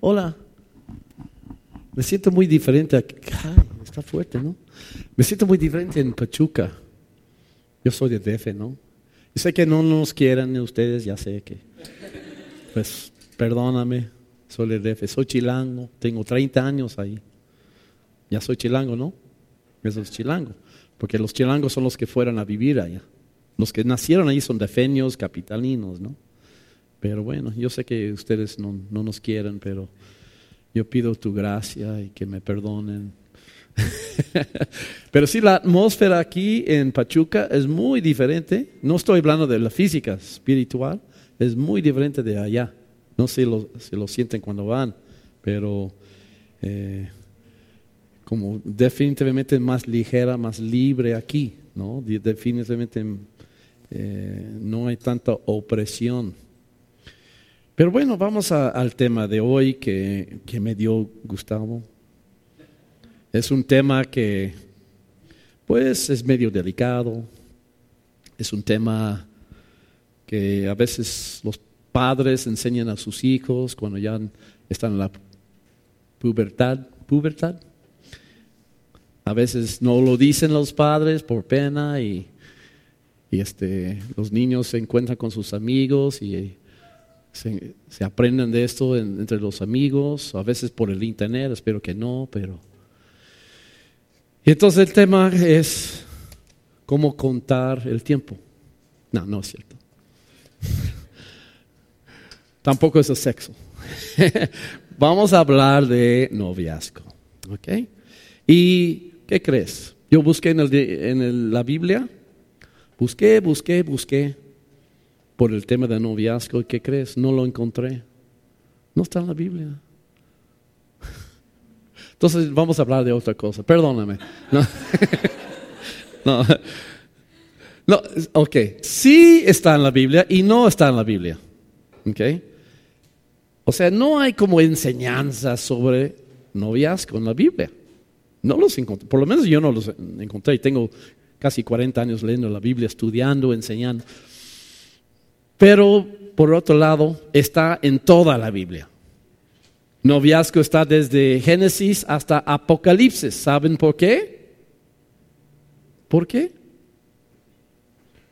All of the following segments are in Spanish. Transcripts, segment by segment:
Hola. Me siento muy diferente aquí. Ay, está fuerte, ¿no? Me siento muy diferente en Pachuca. Yo soy de DF, ¿no? Yo sé que no nos quieran ustedes, ya sé que. Pues perdóname, soy de DF, soy chilango, tengo 30 años ahí. Ya soy chilango, ¿no? Eso es chilango. Porque los chilangos son los que fueron a vivir allá. Los que nacieron ahí son defenios, capitalinos, ¿no? Pero bueno, yo sé que ustedes no, no nos quieren, pero yo pido tu gracia y que me perdonen. pero sí, la atmósfera aquí en Pachuca es muy diferente. No estoy hablando de la física espiritual, es muy diferente de allá. No sé si lo, sienten cuando van, pero eh, como definitivamente más ligera, más libre aquí, ¿no? Definitivamente eh, no hay tanta opresión. Pero bueno, vamos al tema de hoy que, me dio Gustavo. Es un tema que, pues, es medio delicado. Es un tema que a veces los padres enseñan a sus hijos cuando ya están en la pubertad. ¿Pubertad? A veces no lo dicen los padres por pena y, y este, los niños se encuentran con sus amigos y se, aprenden de esto entre los amigos, a veces por el internet, espero que no, pero... Y entonces el tema es cómo contar el tiempo. No, no es cierto. Tampoco es el sexo. Vamos a hablar de noviazgo. ¿Ok? ¿Y qué crees? Yo busqué en, en la Biblia, busqué, busqué, busqué por el tema de noviazgo. ¿Qué crees? No lo encontré. No está en la Biblia. Entonces vamos a hablar de otra cosa. Perdóname. No. no. no. ok. Sí está en la Biblia y no está en la Biblia. Ok. O sea, no hay como enseñanza sobre noviazgo en la Biblia. No los encontré. Por lo menos yo no los encontré. Tengo casi 40 años leyendo la Biblia, estudiando, enseñando. Pero por otro lado, está en toda la Biblia. Noviazgo está desde Génesis hasta Apocalipsis. ¿Saben por qué? ¿Por qué?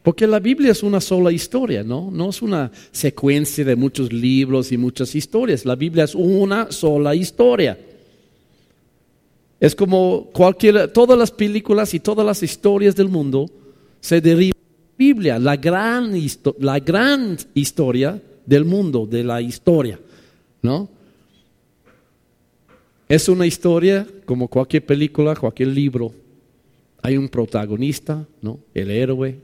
Porque la Biblia es una sola historia, ¿no? No es una secuencia de muchos libros y muchas historias. La Biblia es una sola historia. Es como cualquier, todas las películas y todas las historias del mundo se derivan Biblia, la gran, la gran historia del mundo, de la historia, ¿no? Es una historia como cualquier película, cualquier libro. Hay un protagonista, ¿no? El héroe.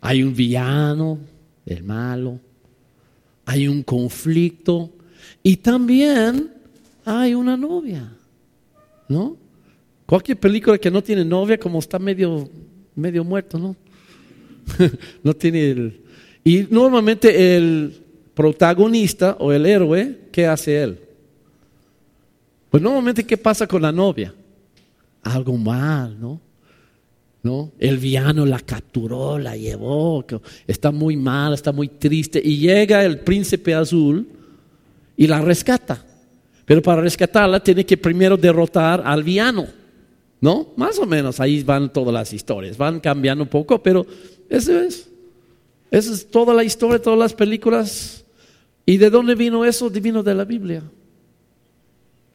Hay un villano, el malo. Hay un conflicto. Y también hay una novia, ¿no? Cualquier película que no tiene novia, como está medio, medio muerto, ¿no? no tiene el... Y normalmente el protagonista o el héroe, ¿qué hace él? Pues normalmente, ¿qué pasa con la novia? Algo mal, ¿no? ¿No? El villano la capturó, la llevó, está muy mal, está muy triste, y llega el príncipe azul y la rescata. Pero para rescatarla tiene que primero derrotar al villano, ¿no? Más o menos, ahí van todas las historias, van cambiando un poco, pero eso es. Esa es toda la historia, todas las películas. ¿Y de dónde vino eso? Vino de la Biblia.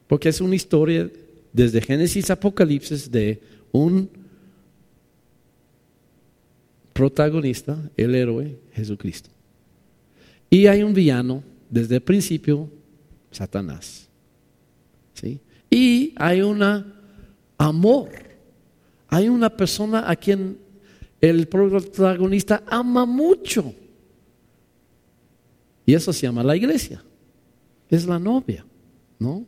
Porque es una historia desde Génesis a Apocalipsis de un protagonista, el héroe, Jesucristo. Y hay un villano desde el principio, Satanás. ¿Sí? Y hay un amor. Hay una persona a quien el protagonista ama mucho. Y eso se llama la iglesia. Es la novia, ¿no?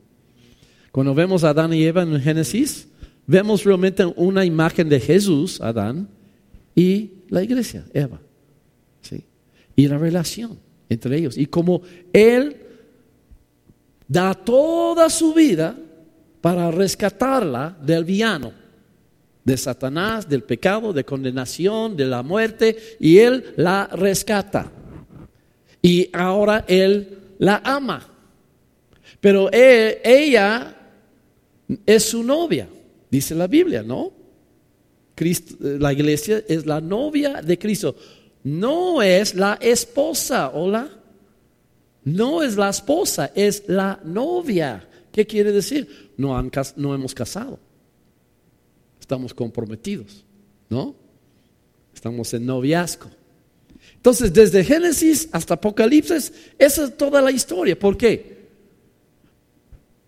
Cuando vemos a Adán y Eva en Génesis, vemos realmente una imagen de Jesús, Adán, y la iglesia, Eva. ¿sí? Y la relación entre ellos. Y como Él da toda su vida para rescatarla del villano de Satanás, del pecado, de condenación, de la muerte, y Él la rescata. Y ahora Él la ama. Pero e- ella es su novia, dice la Biblia, ¿no? Cristo- la iglesia es la novia de Cristo. No es la esposa, hola. No es la esposa, es la novia. ¿Qué quiere decir? No, han no hemos casado. Estamos comprometidos, ¿no? Estamos en noviazgo. Entonces, desde Génesis hasta Apocalipsis, esa es toda la historia. ¿Por qué?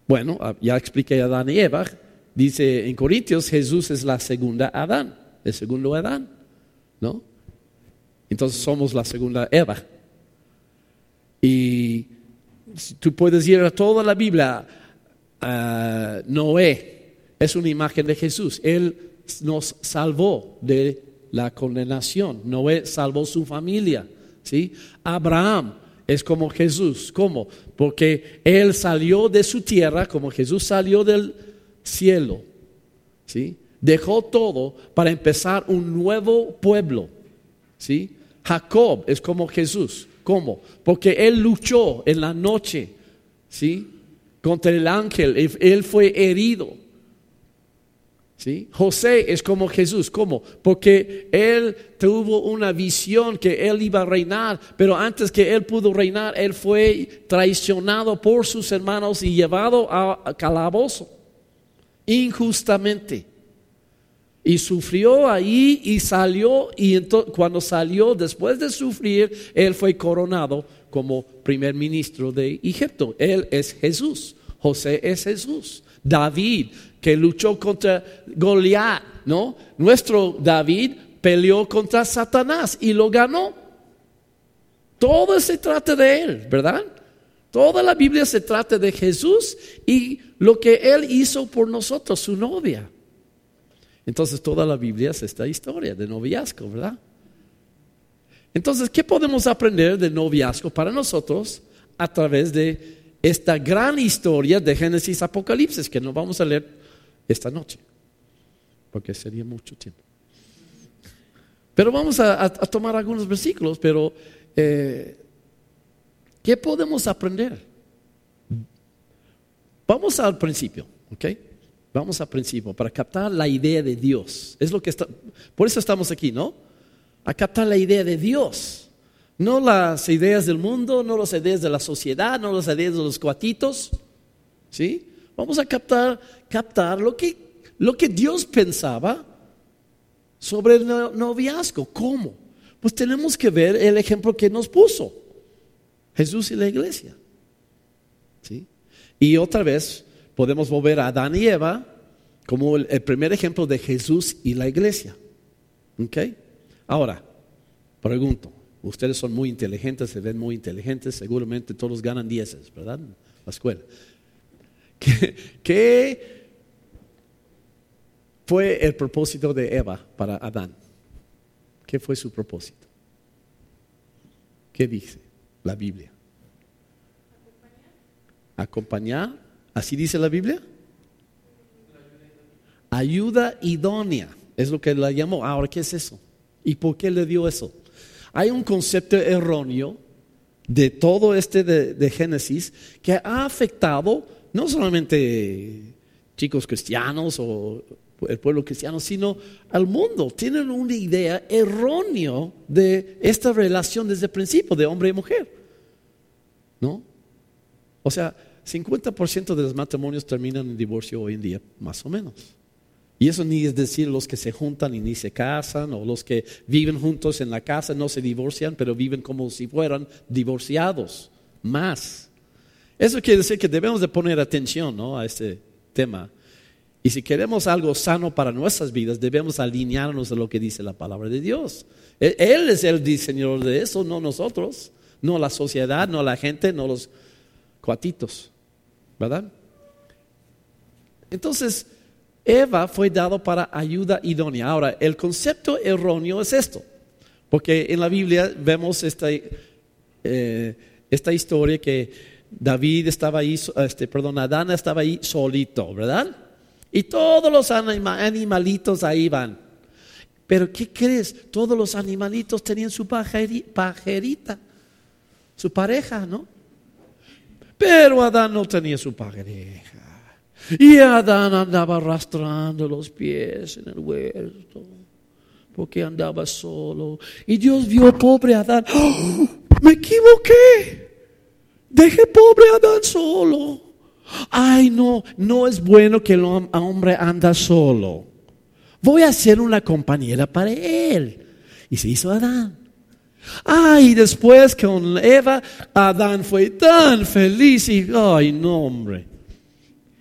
Bueno, ah, ya expliqué a Adán y Eva. Dice en Corintios, Jesús es la segunda Adán, el segundo Adán, ¿no? Entonces somos la segunda Eva. Y tú puedes ir a toda la Biblia, Noé es una imagen de Jesús. Él nos salvó de la condenación. Noé salvó su familia. ¿sí? Abraham es como Jesús. ¿Cómo? Porque él salió de su tierra como Jesús salió del cielo. ¿sí? Dejó todo para empezar un nuevo pueblo. ¿sí? Jacob es como Jesús. ¿Cómo? Porque él luchó en la noche, ¿sí? Contra el ángel, él, fue herido. ¿Sí? José es como Jesús, ¿cómo? Porque él tuvo una visión que él iba a reinar, pero antes que él pudo reinar, él fue traicionado por sus hermanos y llevado a calabozo injustamente. Y sufrió ahí y salió, y ento- cuando salió, después de sufrir, él fue coronado como primer ministro de Egipto. Él es Jesús, José es Jesús. David, que luchó contra Goliat, ¿no? Nuestro David peleó contra Satanás y lo ganó. Todo se trata de él, ¿verdad? Toda la Biblia se trata de Jesús y lo que él hizo por nosotros, su novia. Entonces toda la Biblia es esta historia de noviazgo, ¿verdad? Entonces, ¿qué podemos aprender de noviazgo para nosotros a través de esta gran historia de Génesis Apocalipsis que no vamos a leer esta noche? Porque sería mucho tiempo. Pero vamos a, tomar algunos versículos, pero eh, ¿qué podemos aprender? Vamos al principio, ¿ok? Vamos al principio para captar la idea de Dios. Es lo que está, por eso estamos aquí, ¿no? A captar la idea de Dios. No las ideas del mundo, no las ideas de la sociedad, no las ideas de los cuatitos. ¿Sí? Vamos a captar, captar lo que, lo que Dios pensaba sobre el no- noviazgo. ¿Cómo? Pues tenemos que ver el ejemplo que nos puso Jesús y la iglesia. ¿Sí? Y otra vez podemos volver a Adán y Eva como el, el primer ejemplo de Jesús y la iglesia. ¿Ok? Ahora, pregunto, ustedes son muy inteligentes, se ven muy inteligentes, seguramente todos ganan dieces, ¿verdad? La escuela. ¿Qué, fue el propósito de Eva para Adán? ¿Qué fue su propósito? ¿Qué dice la Biblia? Acompañar, así dice la Biblia. Ayuda idónea, es lo que la llamó. Ahora, ¿qué es eso? ¿Y por qué le dio eso? Hay un concepto erróneo de todo este de, de Génesis que ha afectado no solamente chicos cristianos o el pueblo cristiano, sino al mundo. Tienen una idea errónea de esta relación desde el principio de hombre y mujer. ¿No? O sea, 50% de los matrimonios terminan en divorcio hoy en día, más o menos. Y eso ni es decir los que se juntan y ni se casan, o los que viven juntos en la casa, no se divorcian, pero viven como si fueran divorciados, más. Eso quiere decir que debemos de poner atención ¿no? a este tema. Y si queremos algo sano para nuestras vidas, debemos alinearnos a lo que dice la palabra de Dios. Él, él es el diseñador de eso, no nosotros, no la sociedad, no la gente, no los cuatitos, ¿verdad? Entonces, Eva fue dado para ayuda idónea. Ahora, el concepto erróneo es esto, porque en la Biblia vemos esta, eh, esta historia que David estaba ahí, este, perdón, Adán estaba ahí solito, ¿verdad? Y todos los anima- animalitos ahí van. Pero ¿qué crees? Todos los animalitos tenían su pajeri- pajerita, su pareja, ¿no? Pero Adán no tenía su pareja. Y Adán andaba arrastrando los pies en el huerto. Porque andaba solo. Y Dios vio pobre Adán. ¡Oh! me equivoqué. Dejé pobre Adán solo. Ay, no, no es bueno que el hombre anda solo. Voy a ser una compañera para él. Y se hizo Adán. Ay, después con Eva, Adán fue tan feliz y, ay, no, hombre.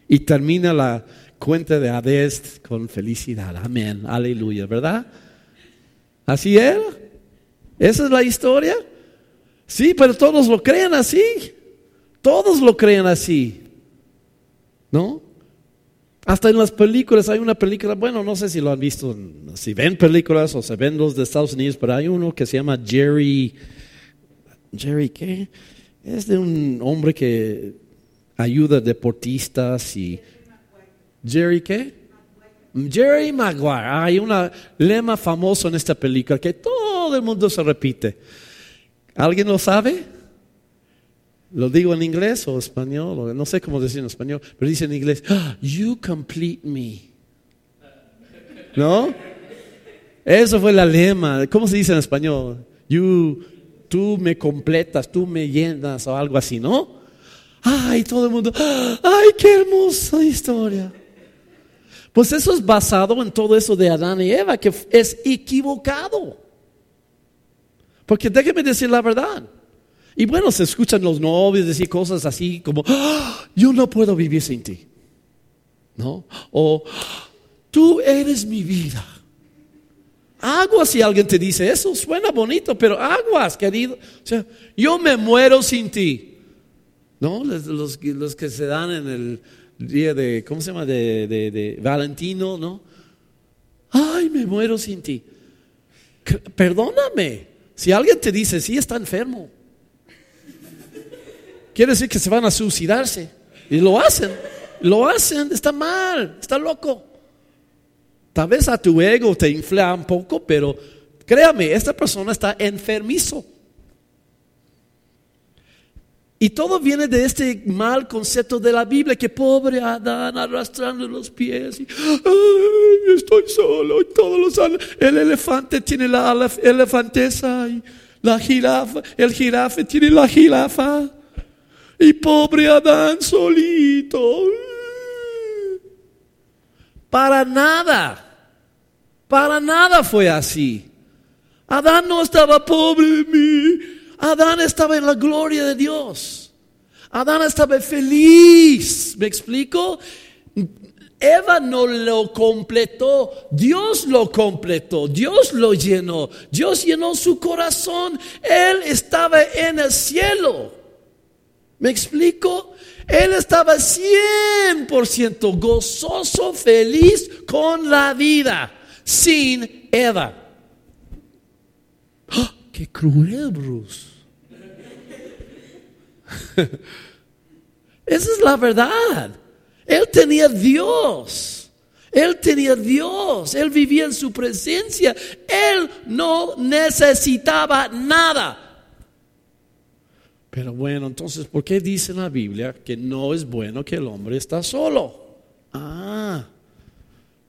Y termina la cuenta de Hades con felicidad. Amén, aleluya, ¿verdad? ¿Así era? ¿Esa es la historia? Sí, pero todos lo creen así. Todos lo creen así. ¿No? Hasta en las películas hay una película, bueno, no sé si lo han visto, si ven películas o se ven los de Estados Unidos, pero hay uno que se llama Jerry, Jerry qué? Es de un hombre que ayuda deportistas y... Jerry qué? Jerry Maguire. Hay un lema famoso en esta película que todo el mundo se repite. ¿Alguien lo sabe? Lo digo en inglés o español, no sé cómo decir en español, pero dice en inglés, ah, you complete me. ¿No? Eso fue la lema. ¿Cómo se dice en español? You, tú me completas, tú me llenas o algo así, ¿no? Ay, todo el mundo, ay, qué hermosa historia. Pues eso es basado en todo eso de Adán y Eva, que es equivocado. Porque déjeme decir la verdad. Y bueno, se escuchan los novios decir cosas así como, ah, yo no puedo vivir sin ti. ¿No? O, tú eres mi vida. Aguas si alguien te dice eso, suena bonito, pero aguas, querido. O sea, yo me muero sin ti. ¿No? Los, los, que se dan en el día de, ¿cómo se llama? De, de, de Valentino, ¿no? Ay, me muero sin ti. Perdóname. Si alguien te dice, sí, está enfermo. Quiere decir que se van a suicidarse. Y lo hacen. Lo hacen. Está mal. Está loco. Tal vez a tu ego te infla un poco, pero créame, esta persona está enfermizo. Y todo viene de este mal concepto de la Biblia, que pobre Adán arrastrando los pies. Y, estoy solo. Y todos los el elefante tiene la elefantesa y la jirafa, el jirafe tiene la jirafa. Y pobre Adán solito. Para nada. Para nada fue así. Adán no estaba pobre de mí. Adán estaba en la gloria de Dios. Adán estaba feliz. ¿Me explico? Eva no lo completó, Dios lo completó, Dios lo llenó, Dios llenó su corazón, Él estaba en el cielo. ¿Me explico? Él estaba 100% gozoso, feliz con la vida, sin Eva. ¡Qué cruel, Bruce! Esa es la verdad. Él tenía Dios. Él tenía Dios. Él vivía en su presencia. Él no necesitaba nada. Pero bueno, entonces, ¿por qué dice la Biblia que no es bueno que el hombre está solo? Ah,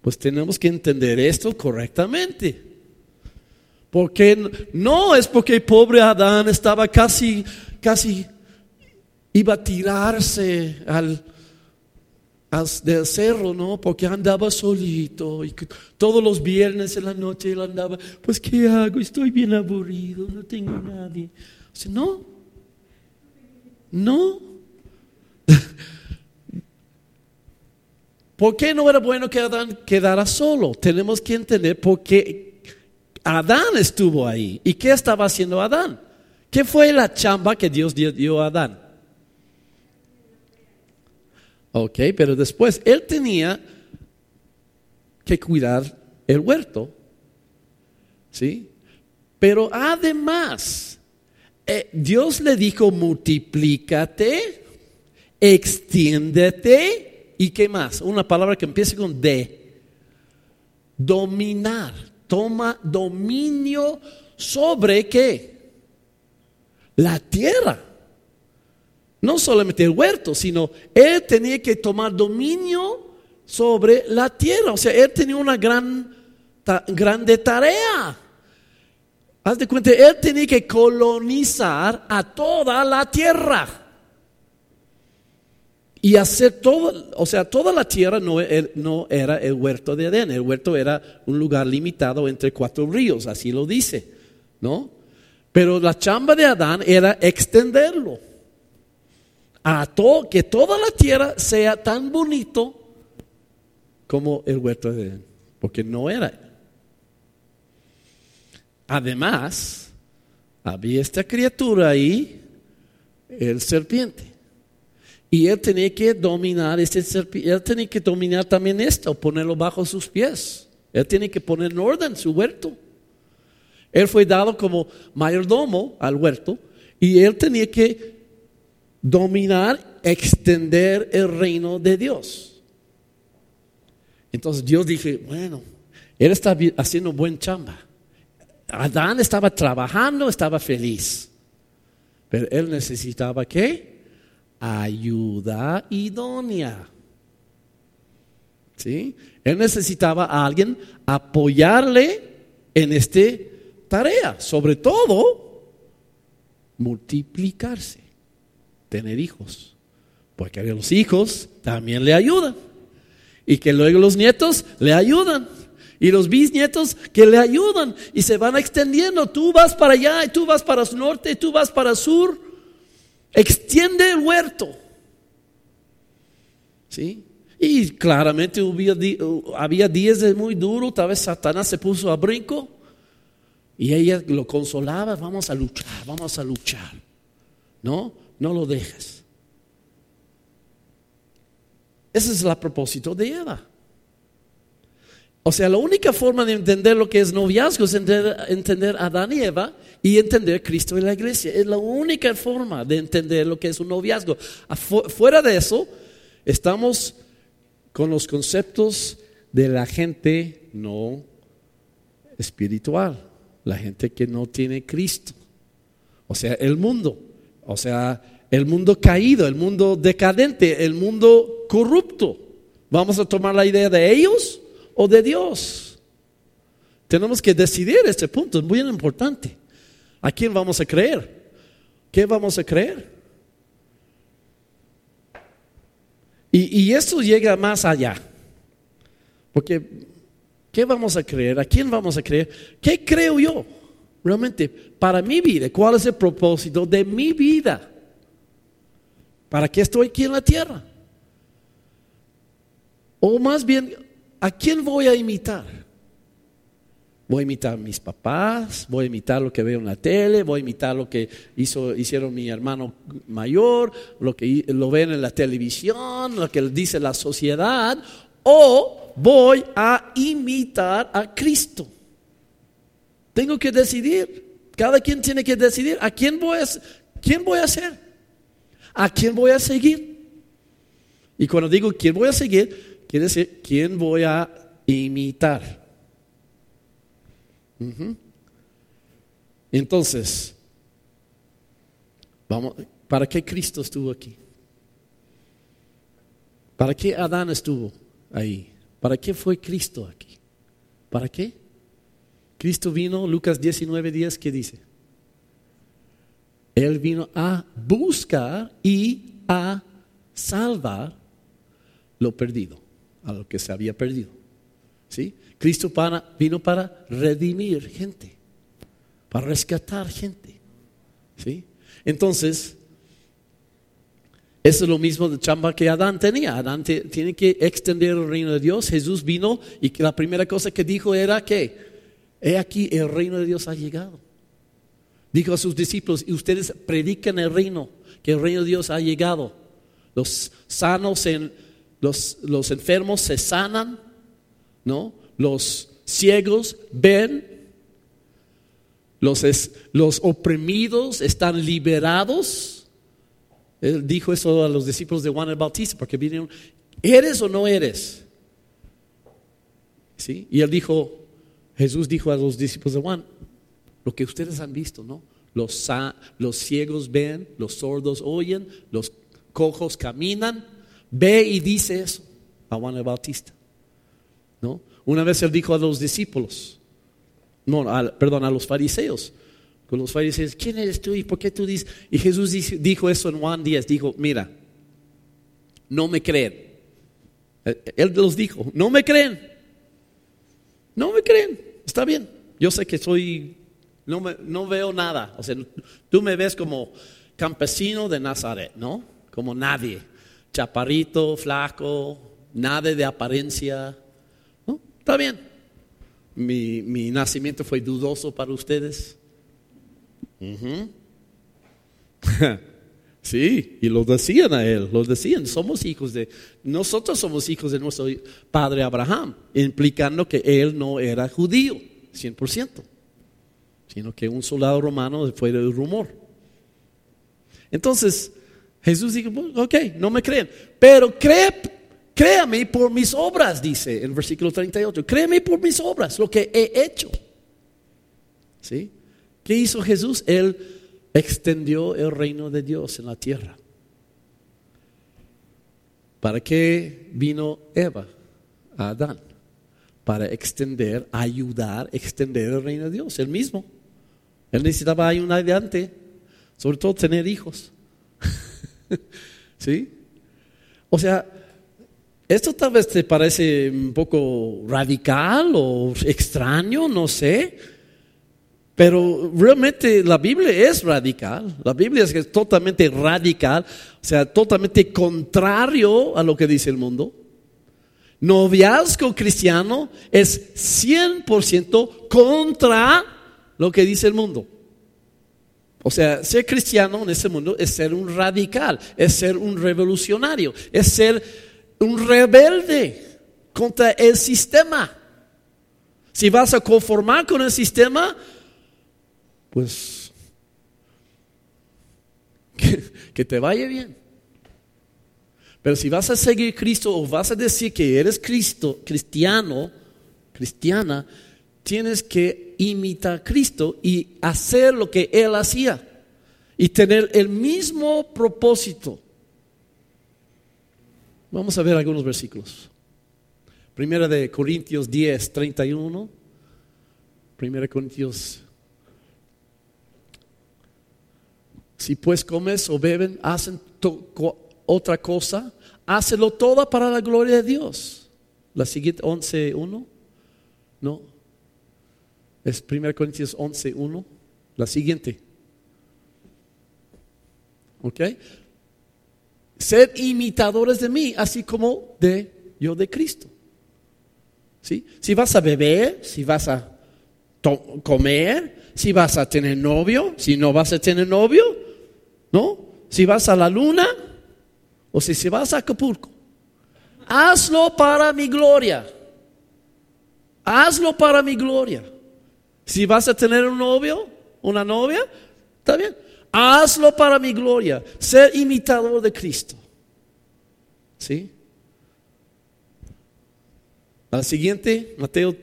pues tenemos que entender esto correctamente. Porque no es porque pobre Adán estaba casi, casi, iba a tirarse al, del cerro, ¿no? Porque andaba solito y todos los viernes en la noche él andaba, pues ¿qué hago? Estoy bien aburrido, no tengo nadie. No, no. ¿Por qué no era bueno que Adán quedara solo? Tenemos que entender por qué Adán estuvo ahí. ¿Y qué estaba haciendo Adán? ¿Qué fue la chamba que Dios dio a Adán? Ok, pero después él tenía que cuidar el huerto. ¿Sí? Pero además, eh, Dios le dijo, multiplícate, extiéndete y qué más. Una palabra que empieza con D. Dominar. Toma dominio sobre qué? La tierra. no solamente el huerto, sino él tenía que tomar dominio sobre la tierra. O sea, él tenía una gran, grande tarea. Haz de cuenta, él tenía que colonizar a toda la tierra. Y hacer todo, o sea, toda la tierra no, no, era el huerto de Edén. El huerto era un lugar limitado entre cuatro ríos, así lo dice, ¿no? Pero la chamba de Adán era extenderlo a todo, que toda la tierra sea tan bonito como el huerto de Edén, porque no era. Además, había esta criatura ahí, el serpiente. Y él tenía que dominar este serpiente, él tenía que dominar también esto, ponerlo bajo sus pies. Él tiene que poner en orden su huerto. Él fue dado como mayordomo al huerto y él tenía que dominar, extender el reino de Dios. Entonces Dios dije, bueno, él está haciendo buen chamba. Adán estaba trabajando, estaba feliz. Pero él necesitaba qué? Ayuda idónea. ¿Sí? Él necesitaba a alguien apoyarle en esta tarea, sobre todo multiplicarse tener hijos, porque los hijos también le ayudan. Y que luego los nietos le ayudan. Y los bisnietos que le ayudan y se van extendiendo. Tú vas para allá y tú vas para el norte y tú vas para el sur. Extiende el huerto. ¿Sí? Y claramente había, días muy duro, tal vez Satanás se puso a brinco y ella lo consolaba, vamos a luchar, vamos a luchar. ¿No? no lo dejes. Ese es el propósito de Eva. O sea, la única forma de entender lo que es noviazgo es entender, a Adán y Eva y entender Cristo y la iglesia. Es la única forma de entender lo que es un noviazgo. Fuera de eso, estamos con los conceptos de la gente no espiritual, la gente que no tiene Cristo. O sea, el mundo. O sea, el mundo caído, el mundo decadente, el mundo corrupto. ¿Vamos a tomar la idea de ellos o de Dios? Tenemos que decidir este punto, es muy importante. ¿A quién vamos a creer? ¿Qué vamos a creer? Y, y esto llega más allá. Porque, ¿qué vamos a creer? ¿A quién vamos a creer? ¿Qué creo yo? realmente para mi vida, cuál es el propósito de mi vida. ¿Para qué estoy aquí en la tierra? O más bien, ¿a quién voy a imitar? Voy a imitar a mis papás, voy a imitar lo que veo en la tele, voy a imitar lo que hizo, hicieron mi hermano mayor, lo que lo ven en la televisión, lo que dice la sociedad, o voy a imitar a Cristo. Tengo que decidir. Cada quien tiene que decidir a quién voy a, quién voy a ser, a quién voy a seguir. Y cuando digo quién voy a seguir, quiere decir quién voy a imitar. Entonces, ¿para qué Cristo estuvo aquí? ¿Para qué Adán estuvo ahí? ¿Para qué fue Cristo aquí? ¿Para qué? Cristo vino, Lucas 19 días, ¿qué dice? Él vino a buscar y a salvar lo perdido, a lo que se había perdido. ¿Sí? Cristo vino para redimir gente, para rescatar gente. ¿Sí? Entonces, eso es lo mismo de chamba que Adán tenía. Adán tiene que extender el reino de Dios. Jesús vino y la primera cosa que dijo era que He aquí, el reino de Dios ha llegado. Dijo a sus discípulos, y ustedes predican el reino, que el reino de Dios ha llegado. Los sanos, en, los, los enfermos se sanan, ¿no? Los ciegos ven, los, los oprimidos están liberados. Él dijo eso a los discípulos de Juan el Bautista, porque vinieron, ¿eres o no eres? ¿Sí? Y él dijo, Jesús dijo a los discípulos de Juan, lo que ustedes han visto, ¿no? los, los ciegos ven, los sordos oyen, los cojos caminan. Ve y dice eso a Juan el Bautista. ¿No? Una vez él dijo a los discípulos, no, perdón, a los fariseos, con los fariseos, ¿quién eres tú y por qué tú dices? Y Jesús dijo eso en Juan 10, dijo, mira, no me creen. Él los dijo, no me creen. No me creen. Está bien. Yo sé que soy, no, me, no veo nada. O sea, tú me ves como campesino de Nazaret, ¿no? Como nadie. Chaparrito, flaco, nada de apariencia. ¿No? Está bien. Mi, mi nacimiento fue dudoso para ustedes. sí, y lo decían a él, lo decían, somos hijos de, nosotros somos hijos de nuestro padre Abraham, implicando que él no era judío, 100%, sino que un soldado romano fue el rumor. Entonces, Jesús dijo, ok, no me creen, pero cree, créame por mis obras, dice en versículo 38, créeme por mis obras, lo que he hecho. ¿Sí? ¿Qué hizo Jesús? Él extendió el reino de Dios en la tierra. ¿Para qué vino Eva a Adán? Para extender, ayudar, extender el reino de Dios, él mismo. Él necesitaba ayudar adelante, sobre todo tener hijos. ¿Sí? O sea, esto tal vez te parece un poco radical o extraño, no sé. Pero realmente la Biblia es radical. La Biblia es totalmente radical, o sea, totalmente contrario a lo que dice el mundo. Noviazgo cristiano es 100% contra lo que dice el mundo. O sea, ser cristiano en este mundo es ser un radical, es ser un revolucionario, es ser un rebelde contra el sistema. Si vas a conformar con el sistema, pues que, te vaya bien. Pero si vas a seguir Cristo o vas a decir que eres Cristo, cristiano, cristiana, tienes que imitar a Cristo y hacer lo que Él hacía y tener el mismo propósito. Vamos a ver algunos versículos. Primera de Corintios 10, 31. Primera Corintios Si pues comes o beben, hacen otra cosa, hácelo todo para la gloria de Dios. La siguiente 11.1, no, es 1 Corintios 11.1, la siguiente. ¿Ok? Sed imitadores de mí, así como de yo de Cristo. ¿Sí? Si vas a beber, si vas a comer, si vas a tener novio, si no vas a tener novio, ¿no? Si vas a la luna o si, si vas a Acapulco, hazlo para mi gloria. Hazlo para mi gloria. Si vas a tener un novio, una novia, está bien. Hazlo para mi gloria. Ser imitador de Cristo. ¿Sí? La siguiente, Mateo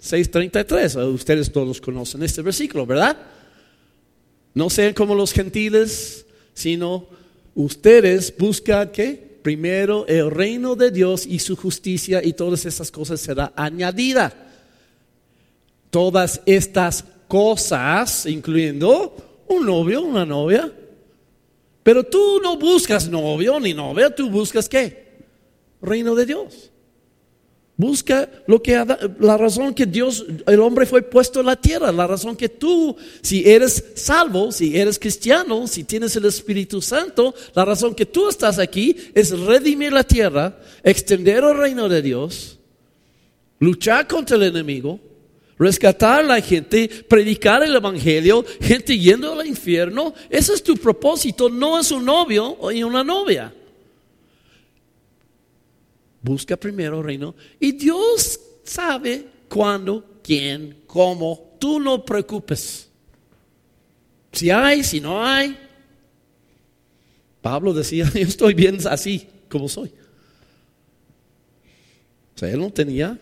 6:33. Ustedes todos conocen este versículo, ¿verdad? No sean como los gentiles, sino ustedes buscan que primero el reino de Dios y su justicia y todas esas cosas será añadida. Todas estas cosas, incluyendo un novio, una novia. Pero tú no buscas novio ni novia, tú buscas qué? Reino de Dios. Busca lo que la razón que Dios, el hombre fue puesto en la tierra, la razón que tú, si eres salvo, si eres cristiano, si tienes el Espíritu Santo, la razón que tú estás aquí es redimir la tierra, extender el reino de Dios, luchar contra el enemigo, rescatar a la gente, predicar el evangelio, gente yendo al infierno. Ese es tu propósito, no es un novio o una novia. Busca primero reino y Dios sabe cuándo, quién, cómo. Tú no preocupes. Si hay, si no hay. Pablo decía, yo estoy bien así como soy. O sea, él no tenía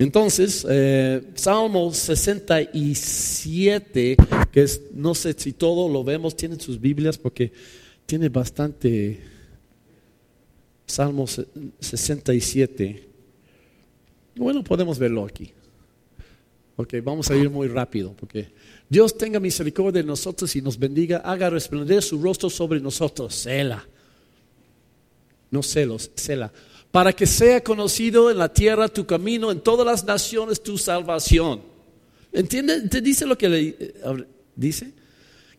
Entonces, eh, Salmo 67, que es, no sé si todo lo vemos, tienen sus Biblias porque tiene bastante. Salmo 67. Bueno, podemos verlo aquí. Ok, vamos a ir muy rápido porque Dios tenga misericordia de nosotros y nos bendiga, haga resplandecer su rostro sobre nosotros. Sela. No celos, cela para que sea conocido en la tierra tu camino, en todas las naciones tu salvación. ¿Entiende? ¿Te dice lo que le eh, dice?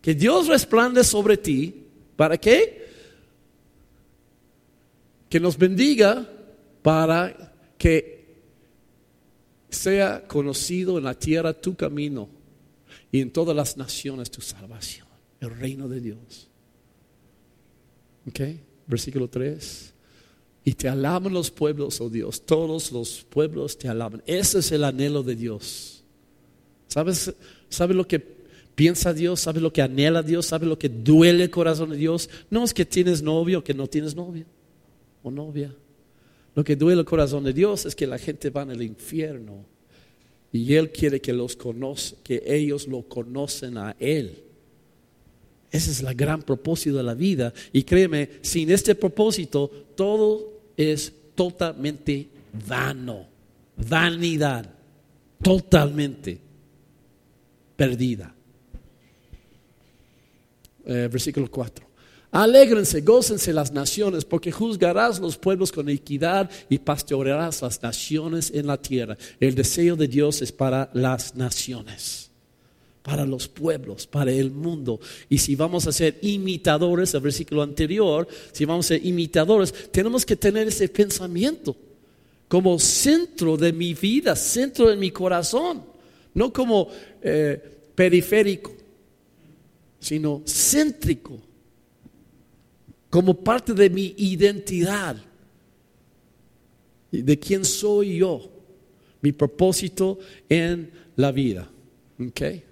Que Dios resplande sobre ti. ¿Para qué? Que nos bendiga para que sea conocido en la tierra tu camino y en todas las naciones tu salvación, el reino de Dios. ¿Ok? Versículo 3. Y te alaban los pueblos, oh Dios. Todos los pueblos te alaban. Ese es el anhelo de Dios. ¿Sabes, ¿Sabes lo que piensa Dios? ¿Sabes lo que anhela Dios? ¿Sabes lo que duele el corazón de Dios? No es que tienes novio o que no tienes novio o novia. Lo que duele el corazón de Dios es que la gente va el infierno. Y Él quiere que los conoce, que ellos lo conocen a Él. Ese es el gran propósito de la vida. Y créeme, sin este propósito, todo es totalmente vano, vanidad, totalmente perdida. Eh, versículo 4. Alégrense, gócense las naciones, porque juzgarás los pueblos con equidad y pastorearás las naciones en la tierra. El deseo de Dios es para las naciones para los pueblos, para el mundo. Y si vamos a ser imitadores, el versículo anterior, si vamos a ser imitadores, tenemos que tener ese pensamiento como centro de mi vida, centro de mi corazón, no como eh, periférico, sino céntrico, como parte de mi identidad, de quién soy yo, mi propósito en la vida. Okay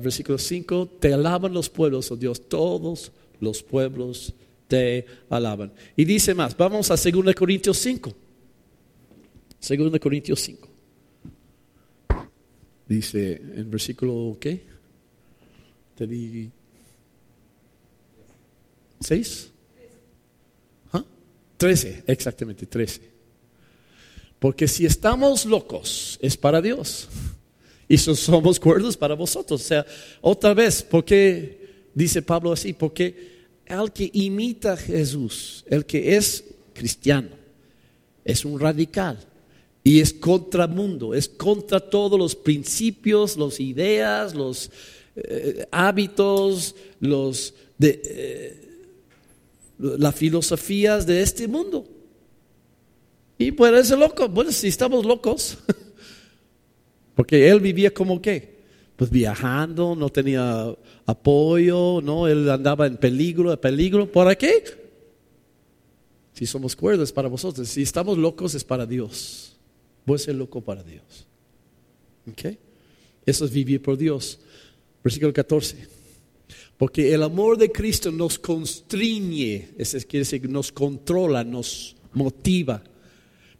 versículo 5, te alaban los pueblos, oh Dios, todos los pueblos te alaban. Y dice más, vamos a 2 Corintios 5. 2 Corintios 5. Dice en versículo, ¿qué? Te di 6. ¿Ah? 13, exactamente, 13. Porque si estamos locos, es para Dios y somos cuerdos para vosotros. O sea, otra vez, ¿por qué dice Pablo así? Porque el que imita a Jesús, el que es cristiano, es un radical y es contra mundo, es contra todos los principios, las ideas, los eh, hábitos, los de, eh, las filosofías de este mundo. Y puede ser loco. Bueno, si estamos locos, Porque él vivía como qué? Pues viajando, no tenía apoyo, ¿no? Él andaba en peligro, en peligro. ¿Para qué? Si somos cuerdos para vosotros. Si estamos locos es para Dios. Voy a ser loco para Dios. ¿Ok? Eso es vivir por Dios. Versículo 14. Porque el amor de Cristo nos constriñe, eso quiere decir, nos controla, nos motiva.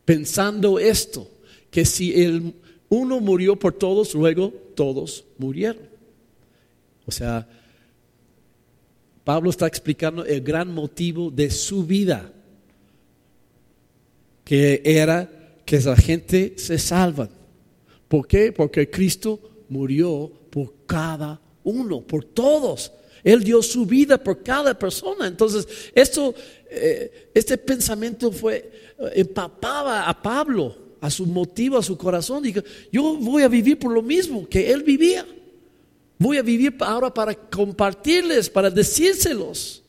Pensando esto, que si el uno murió por todos, luego todos murieron. O sea, Pablo está explicando el gran motivo de su vida, que era que la gente se salva. ¿Por qué? Porque Cristo murió por cada uno, por todos. Él dio su vida por cada persona. Entonces, esto, eh, este pensamiento fue, eh, empapaba a Pablo a su motivo, a su corazón. Diga, yo voy a vivir por lo mismo que él vivía. Voy a vivir ahora para compartirles, para decírselos.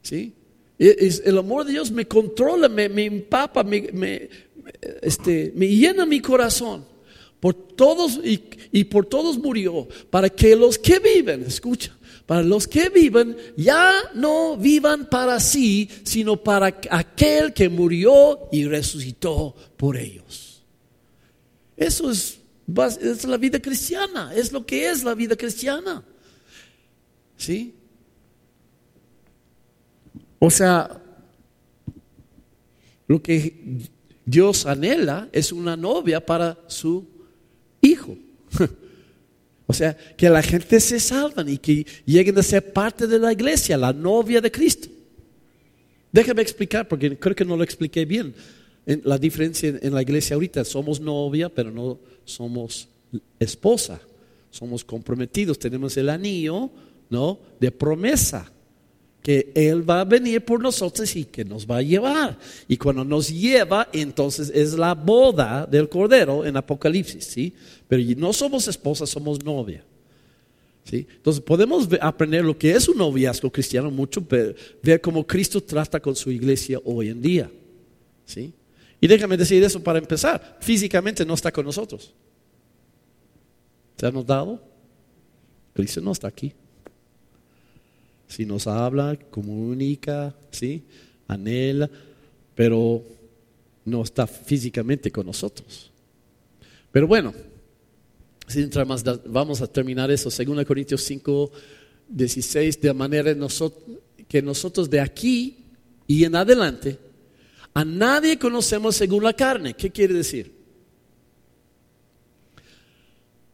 ¿Sí? El amor de Dios me controla, me, empapa, me, este, me llena mi corazón. Por todos y, y por todos murió, para que los que viven, escucha, para los que viven, ya no vivan para sí, sino para aquel que murió y resucitó por ellos. Eso es, la vida cristiana, es lo que es la vida cristiana. ¿Sí? O sea, Lo que Dios anhela es una novia para su hijo. O sea, que la gente se salvan y que lleguen a ser parte de la iglesia, la novia de Cristo. Déjame explicar, porque creo que no lo expliqué bien. la diferencia en la iglesia ahorita, somos novia, pero no somos esposa. Somos comprometidos, tenemos el anillo, ¿no? De promesa que Él va a venir por nosotros y que nos va a llevar. Y cuando nos lleva, entonces es la boda del Cordero en Apocalipsis, ¿sí? Pero no somos esposas, somos novia. ¿Sí? Entonces podemos aprender lo que es un noviazgo cristiano mucho, pero ver cómo Cristo trata con su iglesia hoy en día. ¿Sí? Y déjame decir eso para empezar. Físicamente no está con nosotros. ¿Se ha notado? Cristo no está aquí si nos habla, comunica, ¿sí? anhela, pero no está físicamente con nosotros. Pero bueno, sin más, vamos a terminar eso. 2 Corintios 5, 16, de manera que nosotros de aquí y en adelante a nadie conocemos según la carne. ¿Qué quiere decir?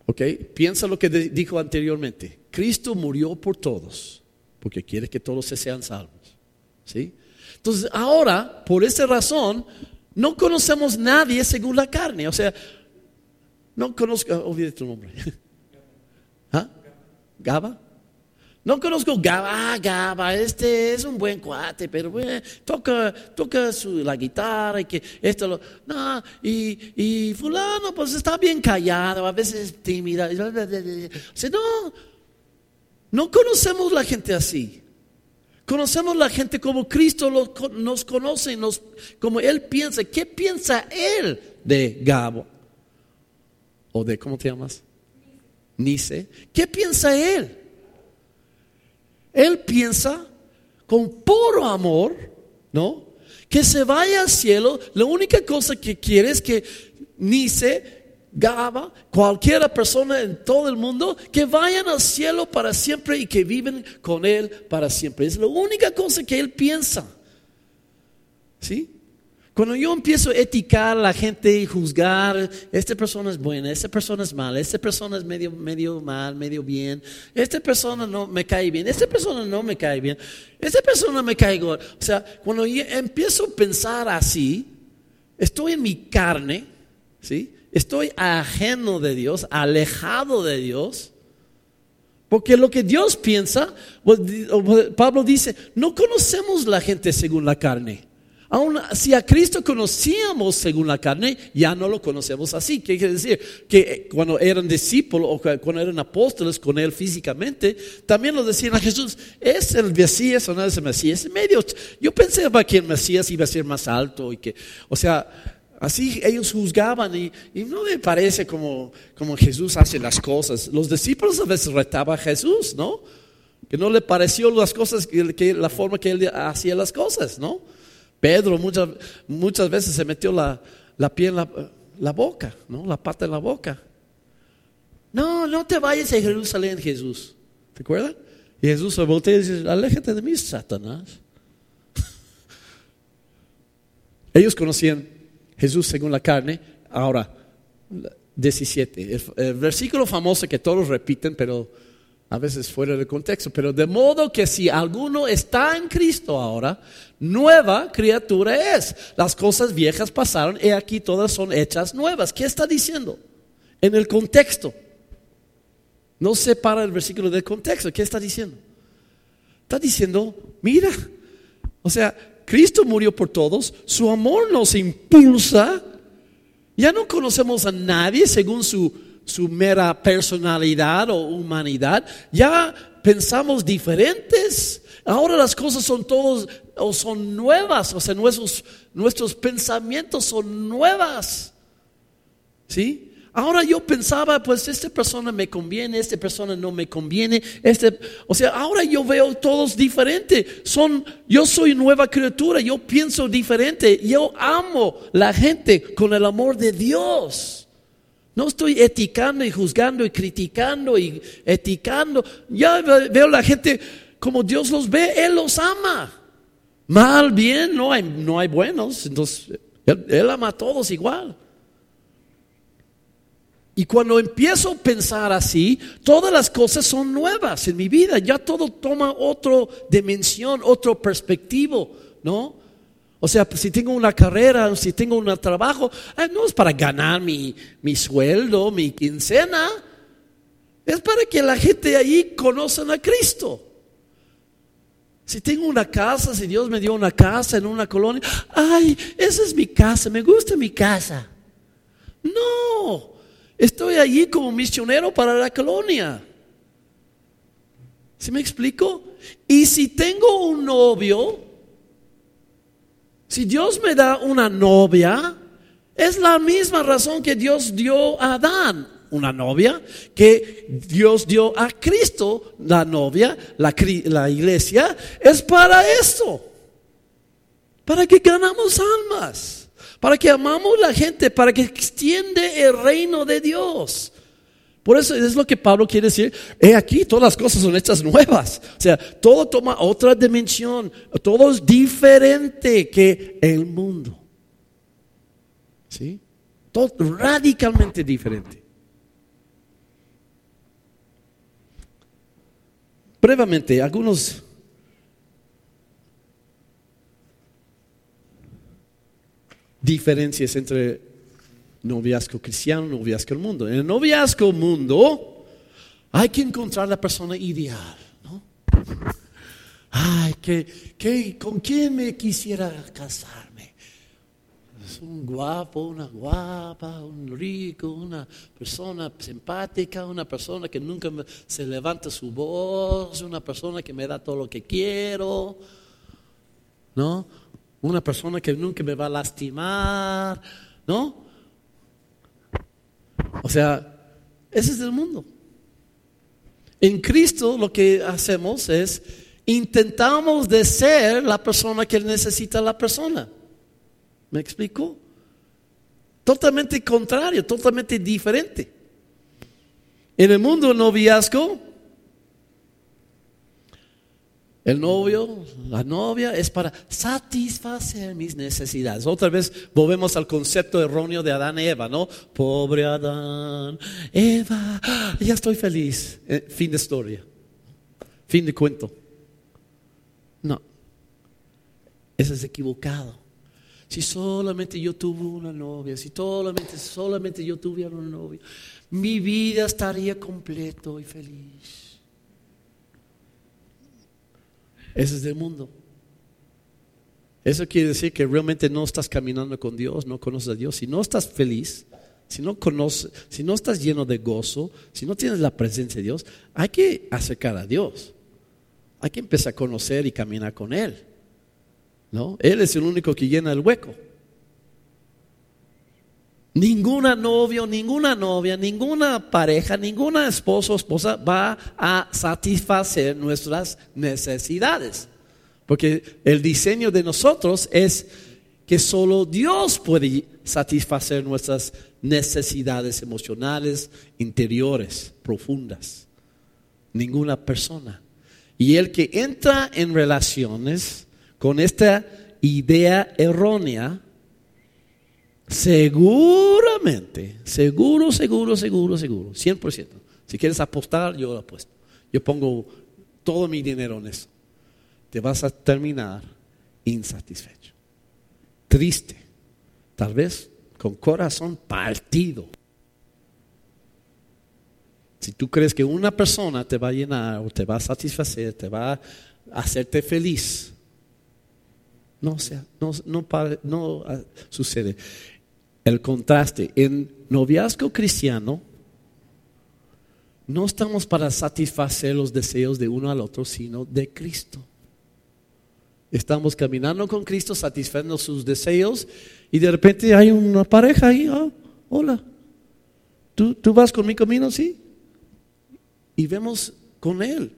Ok, piensa lo que dijo anteriormente. Cristo murió por todos porque quiere que todos se sean salvos. ¿Sí? Entonces, ahora, por esa razón, no conocemos nadie según la carne. O sea, no conozco, olvide tu nombre. ¿Ah? ¿Gaba? No conozco Gaba, ah, Gaba, este es un buen cuate, pero bueno, toca, toca su, la guitarra y que esto lo, no, y, y fulano pues está bien callado, a veces tímida. O sea, no, no conocemos la gente así. Conocemos la gente como Cristo nos conoce, nos, como Él piensa. ¿Qué piensa Él de Gabo? ¿O de cómo te llamas? Nice. ¿Qué piensa Él? Él piensa con puro amor, ¿no? Que se vaya al cielo. La única cosa que quiere es que Nice Gaba, cualquiera persona en todo el mundo, que vayan al cielo para siempre y que viven con Él para siempre. Es la única cosa que Él piensa. ¿Sí? Cuando yo empiezo a eticar a la gente y juzgar, esta persona es buena, esta persona es mala, esta persona es medio, medio mal, medio bien, esta persona no me cae bien, esta persona no me cae bien, esta persona me cae. O sea, cuando yo empiezo a pensar así, estoy en mi carne, ¿sí? Estoy ajeno de Dios, alejado de Dios. Porque lo que Dios piensa, pues, Pablo dice, no conocemos la gente según la carne. Aún si a Cristo conocíamos según la carne, ya no lo conocemos así. ¿Qué quiere decir? Que cuando eran discípulos o cuando eran apóstoles con Él físicamente, también lo decían a Jesús, ¿es el Mesías o no es el Mesías? Medio, yo pensaba que el Mesías iba a ser más alto y que, o sea, Así ellos juzgaban y, no me parece como, como, Jesús hace las cosas. Los discípulos a veces retaban a Jesús, ¿no? Que no le pareció las cosas, que, la forma que él hacía las cosas, ¿no? Pedro muchas, muchas veces se metió la, la pie en la, boca, ¿no? La pata en la boca. No, no te vayas a Jerusalén, Jesús. ¿Te acuerdas? Y Jesús se voltea y dice, aléjate de mí, Satanás. Ellos conocían Jesús según la carne. Ahora, 17, el, versículo famoso que todos repiten, pero a veces fuera de contexto, pero de modo que si alguno está en Cristo ahora, nueva criatura es. Las cosas viejas pasaron y aquí todas son hechas nuevas. ¿Qué está diciendo? En el contexto. No separa el versículo del contexto. ¿Qué está diciendo? Está diciendo, mira, o sea, Cristo murió por todos, su amor nos impulsa. Ya no conocemos a nadie según su, su mera personalidad o humanidad. Ya pensamos diferentes. Ahora las cosas son todos o son nuevas, o sea, nuestros, nuestros pensamientos son nuevas. ¿Sí? Ahora yo pensaba, pues esta persona me conviene, esta persona no me conviene, este, o sea, ahora yo veo todos diferentes. Son, yo soy nueva criatura, yo pienso diferente, yo amo la gente con el amor de Dios. No estoy eticando y juzgando y criticando y eticando. Ya veo la gente como Dios los ve, Él los ama. Mal, bien, no hay, no hay buenos. Entonces, él, él ama a todos igual. Y cuando empiezo a pensar así, todas las cosas son nuevas en mi vida. Ya todo toma otra dimensión, otro perspectivo, ¿no? O sea, pues, si tengo una carrera, si tengo un trabajo, ah, no es para ganar mi, mi sueldo, mi quincena. Es para que la gente ahí conozca a Cristo. Si tengo una casa, si Dios me dio una casa en una colonia, ay, esa es mi casa, me gusta mi casa. No, Estoy allí como misionero para la colonia. ¿Sí me explico? Y si tengo un novio, si Dios me da una novia, es la misma razón que Dios dio a Adán una novia, que Dios dio a Cristo la novia, la, la iglesia, es para esto, para que ganamos almas para que amamos la gente, para que extiende el reino de Dios. Por eso es lo que Pablo quiere decir. He aquí, todas las cosas son hechas nuevas. O sea, todo toma otra dimensión. Todo es diferente que el mundo. ¿Sí? Todo radicalmente diferente. Brevemente, algunos diferencias entre noviazgo cristiano y noviazgo del mundo. En el noviazgo mundo hay que encontrar la persona ideal. ¿no? Ay, que, ¿con quién me quisiera casarme? Es un guapo, una guapa, un rico, una persona simpática, una persona que nunca se levanta su voz, una persona que me da todo lo que quiero. ¿No? Una persona que nunca me va a lastimar, ¿no? O sea, ese es el mundo. En Cristo lo que hacemos es intentamos de ser la persona que necesita la persona. ¿Me explico? Totalmente contrario, totalmente diferente. En el mundo noviazgo, el novio, la novia es para satisfacer mis necesidades. Otra vez volvemos al concepto erróneo de Adán y Eva, ¿no? Pobre Adán, Eva, ya estoy feliz. Eh, fin de historia. Fin de cuento. No. Eso es equivocado. Si solamente yo tuve una novia, si solamente, solamente yo tuviera una novia, mi vida estaría completo y feliz. Ese es del mundo. Eso quiere decir que realmente no estás caminando con Dios, no conoces a Dios. Si no estás feliz, si no conoces, si no estás lleno de gozo, si no tienes la presencia de Dios, hay que acercar a Dios. Hay que empezar a conocer y caminar con Él. ¿No? Él es el único que llena el hueco. Ninguna novio, ninguna novia, ninguna pareja, ninguna esposo o esposa va a satisfacer nuestras necesidades. Porque el diseño de nosotros es que solo Dios puede satisfacer nuestras necesidades emocionales, interiores, profundas. Ninguna persona. Y el que entra en relaciones con esta idea errónea, Seguramente, seguro, seguro, seguro, seguro, 100%. Si quieres apostar, yo lo apuesto. Yo pongo todo mi dinero en eso. Te vas a terminar insatisfecho, triste, tal vez con corazón partido. Si tú crees que una persona te va a llenar o te va a satisfacer, te va a hacerte feliz, no, sea, no, no, no ah, sucede el contraste. En noviazgo cristiano, no estamos para satisfacer los deseos de uno al otro, sino de Cristo. Estamos caminando con Cristo, satisfaciendo sus deseos, y de repente hay una pareja ahí, oh, hola, ¿Tú, ¿tú vas con mi camino, sí? Y vemos con Él,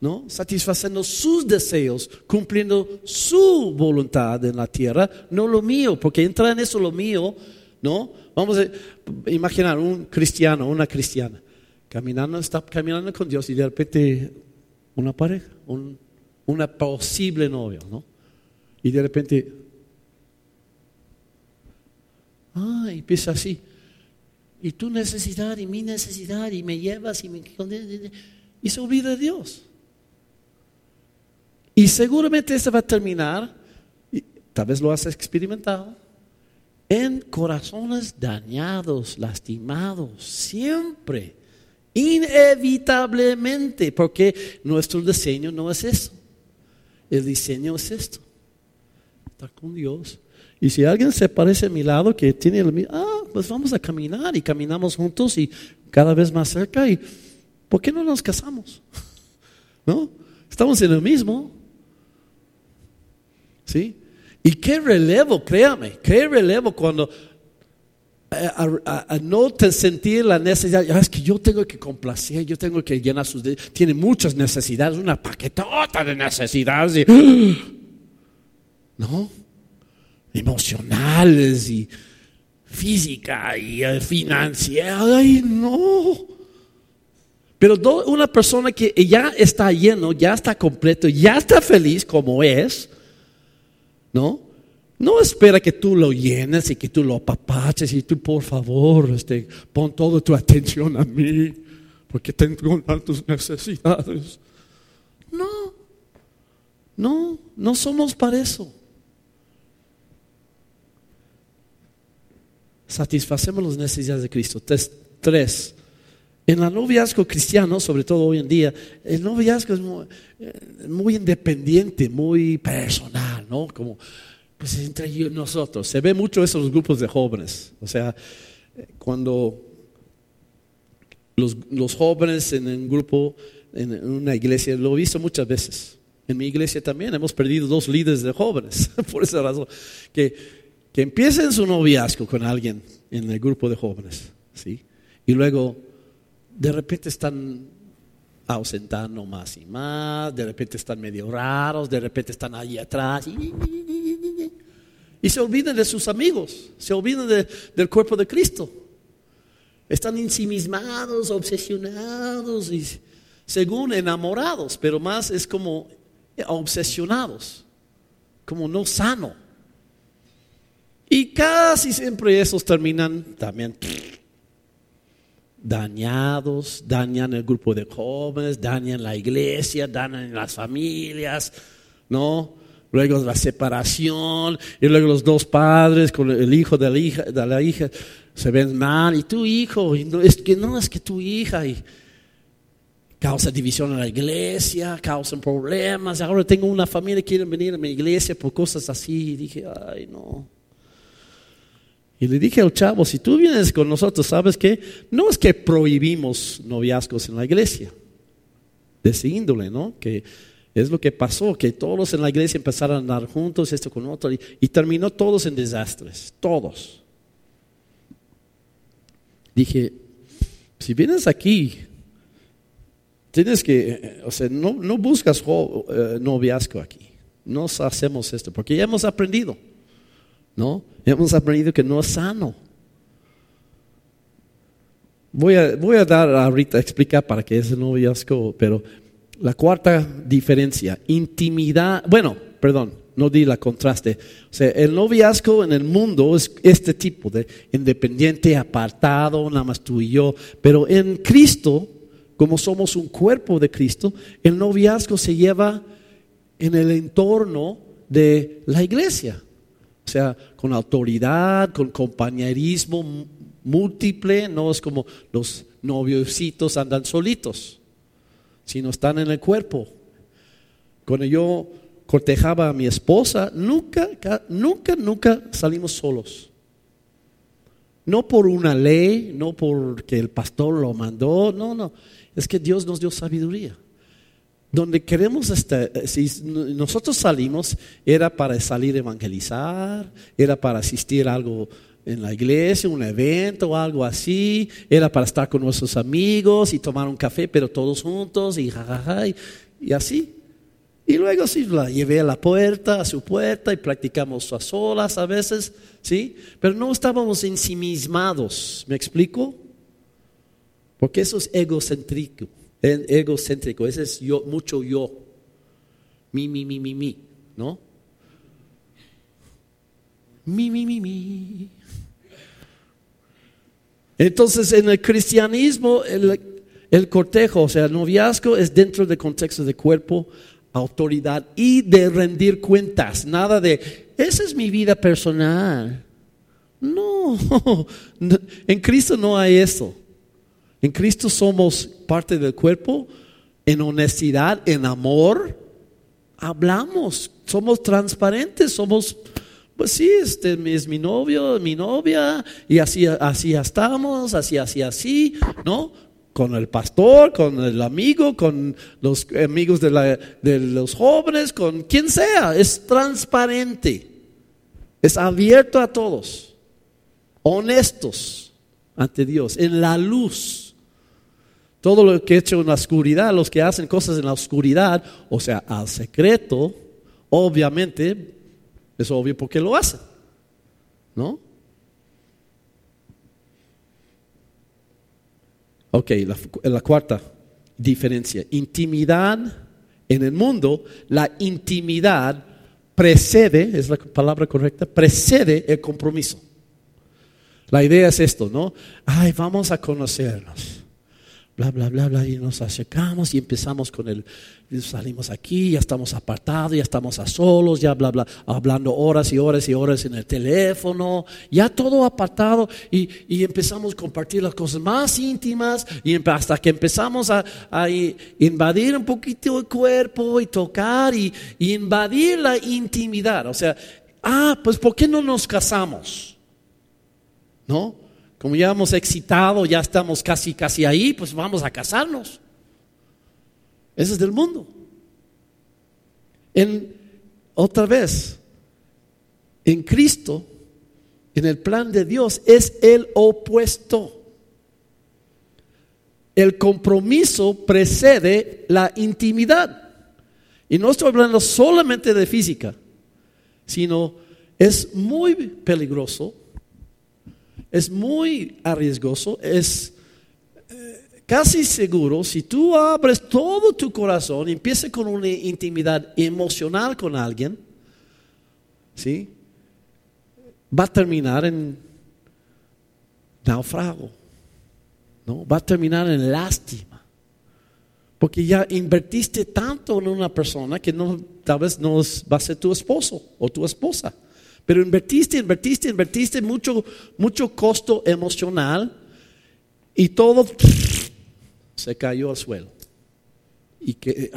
¿no? Satisfaciendo sus deseos, cumpliendo su voluntad en la tierra, no lo mío, porque entra en eso lo mío, ¿no? Vamos a imaginar un cristiano, una cristiana, caminando, está caminando con Dios y de repente una pareja, una posible novia, ¿no? Y de repente, ah, empieza así. Y tu necesidad y mi necesidad y me llevas y me... Y se olvida de Dios. Y seguramente esto va a terminar, y tal vez lo has experimentado, en corazones dañados, lastimados, siempre, inevitablemente, porque nuestro diseño no es eso. El diseño es esto. Estar con Dios. Y si alguien se parece a mi lado que tiene el mismo, ah, pues vamos a caminar y caminamos juntos y cada vez más cerca y ¿por qué no nos casamos? ¿No? Estamos en el mismo. ¿Sí? Y qué relevo, créame, qué relevo cuando a, no te sentir la necesidad, es que yo tengo que complacer, yo tengo que llenar sus... Tiene muchas necesidades, una paquetota de necesidades. ¿No? Emocionales y física y eh, financiera. Ay, no. Pero una persona que ya está lleno, ya está completo, ya está feliz como es, ¿no? No espera que tú lo llenes y que tú lo apapaches y tú, por favor, este, pon toda tu atención a mí, porque tengo tantas necesidades. No, no, no somos para eso. Satisfacemos las necesidades de Cristo. Tres, en el noviazgo cristiano, sobre todo hoy en día, el noviazgo es muy, eh, independiente, muy personal, ¿no? Como pues entre nosotros. Se ve mucho eso en los grupos de jóvenes. O sea, cuando los, jóvenes en un grupo, en una iglesia, lo he visto muchas veces. En mi iglesia también hemos perdido dos líderes de jóvenes, por esa razón. Que, que empiecen su noviazgo con alguien en el grupo de jóvenes, ¿sí? Y luego de repente están ausentando más y más, de repente están medio raros, de repente están allí atrás y, se olvidan de sus amigos, se olvidan del cuerpo de Cristo. Están ensimismados, obsesionados y según enamorados, pero más es como obsesionados, como no sano. Y casi siempre esos terminan también dañados, dañan el grupo de jóvenes, dañan la iglesia, dañan las familias, ¿no? Luego la separación, y luego los dos padres con el hijo de la hija, de la hija se ven mal, y tu hijo, no, es que no es que tu hija, y causa división en la iglesia, causan problemas. Ahora tengo una familia que quieren venir a mi iglesia por cosas así, y dije, ay, no. Y le dije al chavo, si tú vienes con nosotros, ¿sabes qué? No es que prohibimos noviazgos en la iglesia, de ese índole, ¿no? Que es lo que pasó, que todos en la iglesia empezaron a andar juntos, esto con otro, y, terminó todos en desastres, todos. Dije, si vienes aquí, tienes que, o sea, no, no buscas eh, noviazgo aquí, no hacemos esto, porque ya hemos aprendido. ¿No? Hemos aprendido que no es sano. Voy a, voy a dar ahorita, explicar para qué es el noviazgo, pero la cuarta diferencia, intimidad, bueno, perdón, no di la contraste. O sea, el noviazgo en el mundo es este tipo de independiente, apartado, nada más tú y yo, pero en Cristo, como somos un cuerpo de Cristo, el noviazgo se lleva en el entorno de la iglesia. O sea, con autoridad, con compañerismo múltiple, no es como los noviositos andan solitos, sino están en el cuerpo. Cuando yo cortejaba a mi esposa, nunca, nunca, nunca salimos solos. No por una ley, no porque el pastor lo mandó, no, no. Es que Dios nos dio sabiduría donde queremos estar, si nosotros salimos, era para salir a evangelizar, era para asistir a algo en la iglesia, un evento o algo así, era para estar con nuestros amigos y tomar un café, pero todos juntos y jajaja, y, así. Y luego sí, la llevé a la puerta, a su puerta y practicamos a solas a veces, ¿sí? Pero no estábamos ensimismados, ¿me explico? Porque eso es egocéntrico egocéntrico, ese es yo, mucho yo, mi, mi, mi, mi, mi, ¿no? Mi, mi, mi, mi. Entonces, en el cristianismo, el, cortejo, o sea, el noviazgo es dentro del contexto de cuerpo, autoridad y de rendir cuentas. Nada de, esa es mi vida personal. No, en Cristo no hay eso. En Cristo somos parte del cuerpo en honestidad, en amor. Hablamos, somos transparentes, somos, pues sí, este es mi novio, mi novia, y así, así estamos, así, así, así, ¿no? Con el pastor, con el amigo, con los amigos de, de los jóvenes, con quien sea, es transparente, es abierto a todos, honestos ante Dios, en la luz. Todo lo que he hecho en la oscuridad, los que hacen cosas en la oscuridad, o sea, al secreto, obviamente, es obvio porque lo hacen. ¿No? Ok, la, la cuarta diferencia. Intimidad en el mundo, la intimidad precede, es la palabra correcta, precede el compromiso. La idea es esto, ¿no? Ay, vamos a conocernos bla, bla, bla, bla, y nos acercamos y empezamos con el, salimos aquí, ya estamos apartados, ya estamos a solos, ya bla, bla, hablando horas y horas y horas en el teléfono, ya todo apartado y, y empezamos a compartir las cosas más íntimas y hasta que empezamos a, a invadir un poquito el cuerpo y tocar y, y invadir la intimidad. O sea, ah, pues ¿por qué no nos casamos? ¿No? Como ya hemos excitado, ya estamos casi, casi ahí, pues vamos a casarnos. Ese es del mundo. En, otra vez, en Cristo, en el plan de Dios, es el opuesto. El compromiso precede la intimidad. Y no estoy hablando solamente de física, sino es muy peligroso es muy arriesgoso, es eh, casi seguro, si tú abres todo tu corazón y empiezas con una intimidad emocional con alguien, ¿sí? va a terminar en naufrago, ¿no? va a terminar en lástima. Porque ya invertiste tanto en una persona que no, tal vez no va a ser tu esposo o tu esposa. Pero invertiste, invertiste, invertiste mucho, mucho costo emocional y todo se cayó al suelo. Y que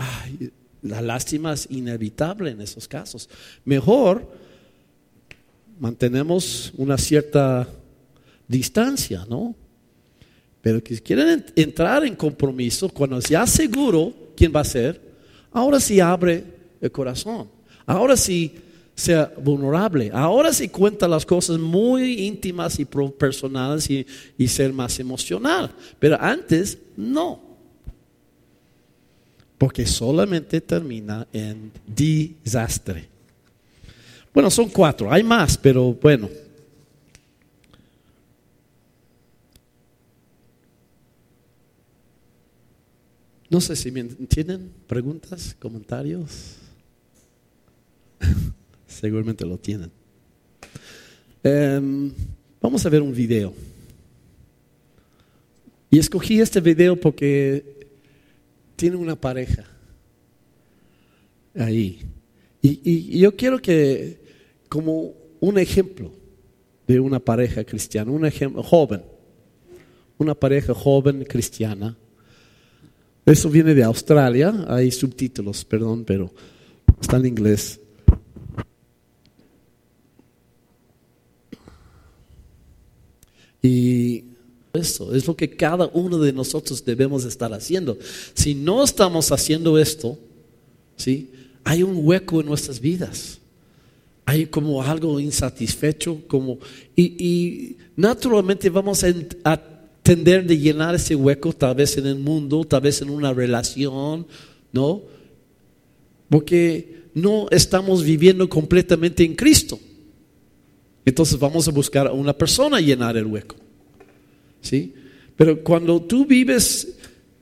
la lástima es inevitable en esos casos. Mejor mantenemos una cierta distancia, ¿no? Pero que quieren entrar en compromiso, cuando ya seguro quién va a ser, ahora sí abre el corazón. Ahora sí sea vulnerable. Ahora sí cuenta las cosas muy íntimas y personales y, y ser más emocional. Pero antes no. Porque solamente termina en desastre. Bueno, son cuatro. Hay más, pero bueno. No sé si me tienen preguntas, comentarios. Seguramente lo tienen. Em, vamos a ver un video. Y escogí este video porque tiene una pareja ahí. Y, yo quiero que, como un ejemplo de una pareja cristiana, un ejemplo joven, una pareja joven cristiana. Eso viene de Australia, hay subtítulos, perdón, pero está en inglés. Y esto es lo que cada uno de nosotros debemos estar haciendo. Si no estamos haciendo esto, ¿sí? hay un hueco en nuestras vidas. Hay como algo insatisfecho, como, y, naturalmente vamos a, a tender de llenar ese hueco, tal vez en el mundo, tal vez en una relación, ¿no? Porque no estamos viviendo completamente en Cristo. Entonces vamos a buscar a una persona llenar el hueco. ¿Sí? Pero cuando tú vives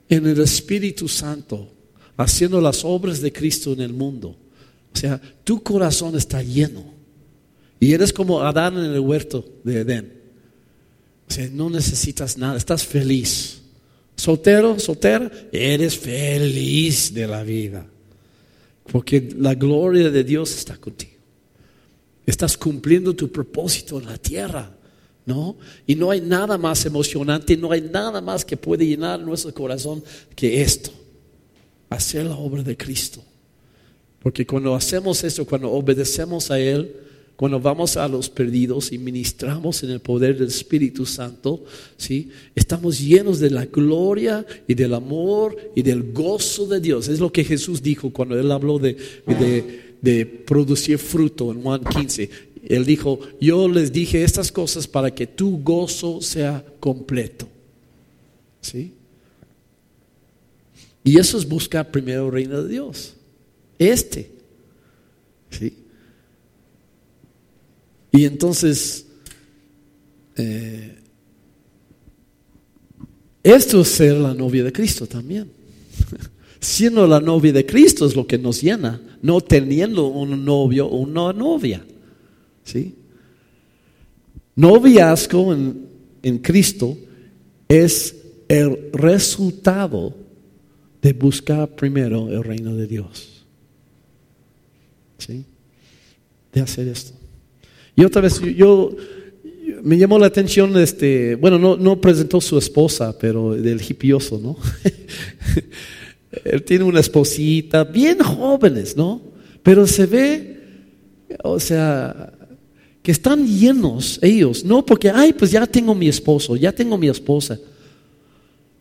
en el Espíritu Santo, haciendo las obras de Cristo en el mundo, o sea, tu corazón está lleno. Y eres como Adán en el huerto de Edén. O sea, no necesitas nada, estás feliz. Soltero, soltera, eres feliz de la vida. Porque la gloria de Dios está contigo. Estás cumpliendo tu propósito en la tierra. ¿No? Y no hay nada más emocionante, no hay nada más que puede llenar nuestro corazón que esto, hacer la obra de Cristo. Porque cuando hacemos eso, cuando obedecemos a Él, cuando vamos a los perdidos y ministramos en el poder del Espíritu Santo, ¿sí? estamos llenos de la gloria y del amor y del gozo de Dios. Es lo que Jesús dijo cuando Él habló de, de producir fruto en Juan 15. Él dijo, yo les dije estas cosas para que tu gozo sea completo. ¿Sí? Y eso es buscar primero el reino de Dios. Este. ¿Sí? Y entonces, eh, esto es ser la novia de Cristo también. Siendo la novia de Cristo es lo que nos llena, no teniendo un novio o una novia. ¿Sí? Noviazgo en, en Cristo es el resultado de buscar primero el reino de Dios. ¿Sí? De hacer esto. Y otra vez, yo, me llamó la atención, este, bueno, no, no presentó su esposa, pero del hipioso, ¿no? Él tiene una esposita, bien jóvenes, ¿no? Pero se ve, o sea, que están llenos ellos, no porque, ay, pues ya tengo mi esposo, ya tengo mi esposa.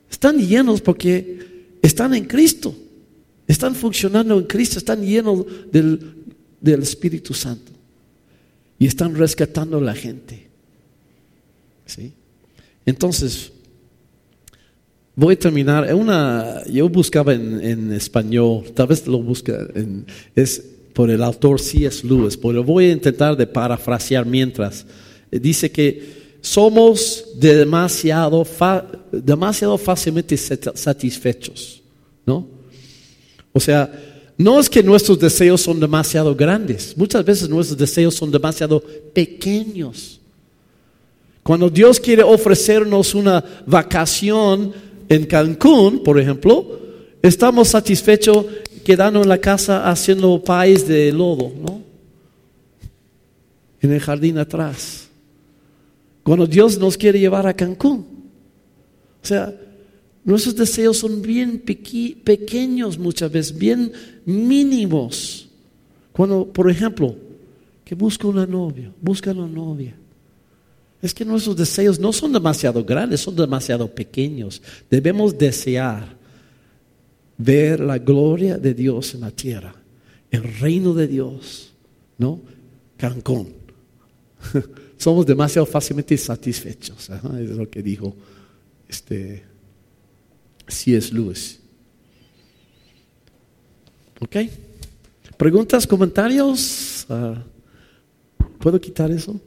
Están llenos porque están en Cristo, están funcionando en Cristo, están llenos del, del Espíritu Santo y están rescatando a la gente. ¿Sí? Entonces, voy a terminar. Una, yo buscaba en, español, tal vez lo busca, es por el autor C.S. Lewis, pero voy a intentar de parafrasear mientras. Dice que somos demasiado, demasiado fácilmente satisfechos, ¿no? O sea, no es que nuestros deseos son demasiado grandes, muchas veces nuestros deseos son demasiado pequeños. Cuando Dios quiere ofrecernos una vacación en Cancún, por ejemplo, estamos satisfechos quedando en la casa haciendo país de lodo, ¿no? En el jardín atrás. Cuando Dios nos quiere llevar a Cancún. O sea, Nuestros deseos son bien pequeños muchas veces, bien mínimos. Cuando, por ejemplo, que busca una novia, busca una novia. Es que nuestros deseos no son demasiado grandes, son demasiado pequeños. Debemos desear ver la gloria de Dios en la tierra, el reino de Dios, ¿no? Cancún. Somos demasiado fácilmente satisfechos, es lo que dijo este es Lewis. ¿Ok? ¿Preguntas, comentarios? Ah, ¿Puedo quitar eso?